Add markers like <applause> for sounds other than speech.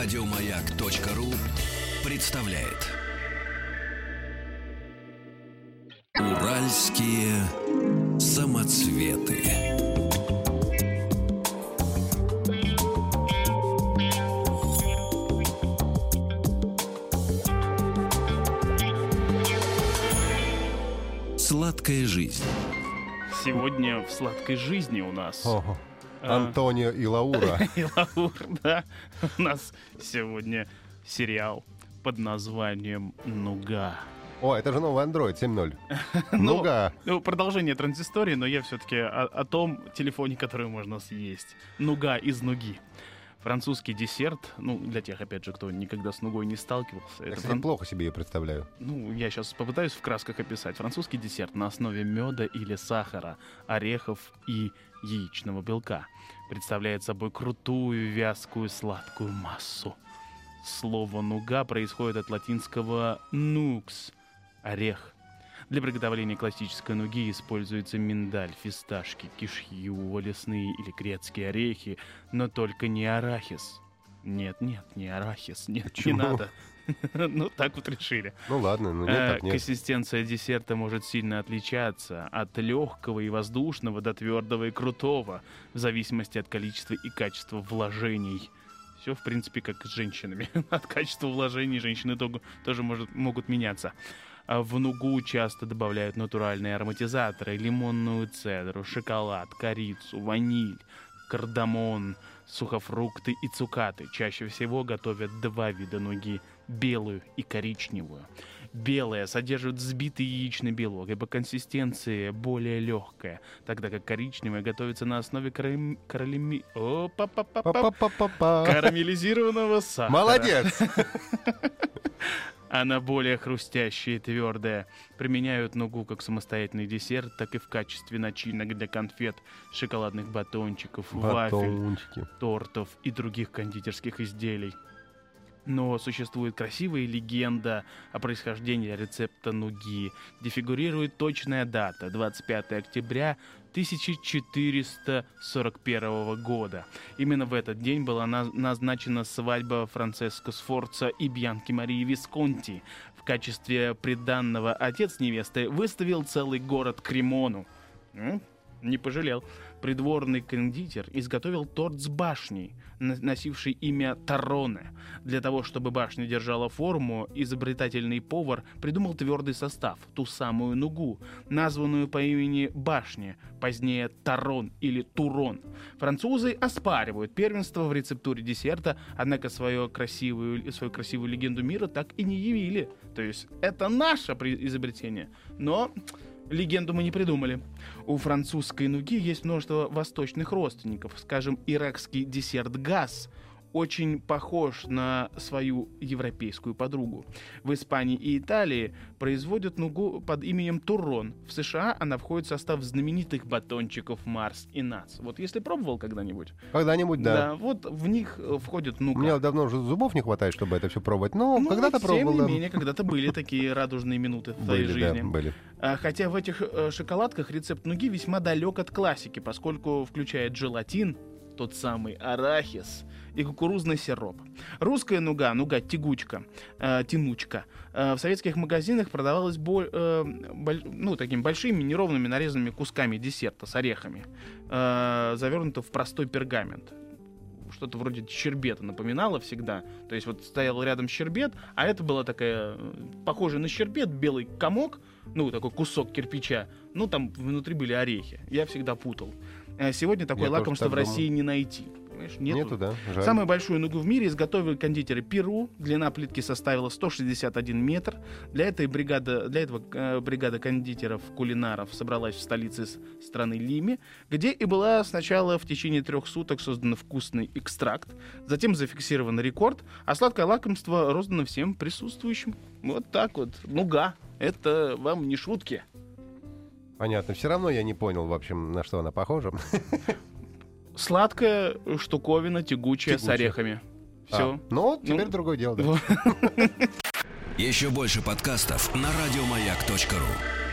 Радиомаяк.ру представляет Уральские самоцветы. Сладкая жизнь. Сегодня в сладкой жизни у нас Ого. А. Антонио и Лаура. <laughs> и Лаур, да. У нас сегодня сериал под названием «Нуга». О, это же новый Android 7.0. <laughs> Ну, Ну-ка. Ну, продолжение транзистории, но я все-таки о, о том телефоне, который можно съесть. Нуга из нуги. Французский десерт, ну, для тех, опять же, кто никогда с нугой не сталкивался. Я, это кстати, фран- плохо себе ее представляю. Ну, я сейчас попытаюсь в красках описать. Французский десерт на основе меда или сахара, орехов и яичного белка. Представляет собой крутую, вязкую, сладкую массу. Слово «нуга» происходит от латинского «nux» — орех. Для приготовления классической нуги используется миндаль, фисташки, кишью, лесные или грецкие орехи, но только не арахис. Нет, нет, не арахис, нет, не Почему? надо. <laughs> Ну, так вот решили. Ну ладно, ну нет, Э, так нет. Консистенция десерта может сильно отличаться от легкого и воздушного до твердого и крутого, в зависимости от количества и качества вложений. Все, в принципе, как с женщинами. <laughs> От качества вложений женщины тоже может, могут меняться. А В нугу часто добавляют натуральные ароматизаторы, лимонную цедру, шоколад, корицу, ваниль, кардамон, сухофрукты и цукаты. Чаще всего готовят два вида нуги – белую и коричневую. Белая содержит взбитый яичный белок и по консистенции более легкая, тогда как коричневая готовится на основе карам- каралеми- карамелизированного сахара. Молодец! <laughs> Она более хрустящая и твердая. Применяют нугу как самостоятельный десерт, так и в качестве начинок для конфет, шоколадных батончиков, вафель, Батончики. тортов и других кондитерских изделий. Но существует красивая легенда о происхождении рецепта нуги, где фигурирует точная дата 25 октября 1441 года. Именно в этот день была наз- назначена свадьба Франциско Сфорца и Бьянки Марии Висконти. В качестве приданного отец невесты выставил целый город Кремону. Не пожалел. Придворный кондитер изготовил торт с башней, носивший имя Тароне. Для того, чтобы башня держала форму, изобретательный повар придумал твердый состав, ту самую нугу, названную по имени башни, позднее Тарон или Турон. Французы оспаривают первенство в рецептуре десерта, однако свою красивую, свою красивую легенду мира так и не явили. То есть это наше изобретение. Но Легенду мы не придумали. У французской нуги есть множество восточных родственников. Скажем, иракский десерт газ очень похож на свою европейскую подругу. В Испании и Италии производят нугу под именем Туррон. В США она входит в состав знаменитых батончиков Марс и Нац. Вот если пробовал когда-нибудь? Когда-нибудь, да. вот в них э, входит У нуга. меня давно уже зубов не хватает, чтобы это все пробовать. Но Ну, когда-то тем пробовал. не да. менее, когда-то были такие радужные минуты в твоей да, жизни. были. А, Хотя в этих э, шоколадках рецепт нуги весьма далек от классики, поскольку включает желатин, тот самый арахис и кукурузный сироп. Русская нуга, нуга тягучка, э, тянучка, э, в советских магазинах продавалась бо- э, боль- ну, такими большими неровными нарезанными кусками десерта с орехами, э, завернуто в простой пергамент что-то вроде щербета напоминало всегда. То есть вот стоял рядом щербет, а это была такая, э, похожая на щербет, белый комок, ну, такой кусок кирпича. Ну, там внутри были орехи. Я всегда путал. Э, Сегодня такое Я лакомство так в России не найти. Понимаешь, нету. Нету, да. Жаль. Самую большую нугу в мире изготовили кондитеры Перу. Длина плитки составила 161 метр. Для, этой бригады, для этого э, бригада кондитеров-кулинаров собралась в столице страны Лиме, где и была сначала в течение трех суток создан вкусный экстракт, затем зафиксирован рекорд, а сладкое лакомство роздано всем присутствующим. Вот так вот. Нуга. Это вам не шутки. Понятно. Все равно я не понял, в общем, на что она похожа. <laughs> Сладкая штуковина, тягучая, с Тягучая. орехами. Все. А, ну, вот теперь Ну, другое дело, да. <laughs> Еще больше подкастов на радиомаяк.ру.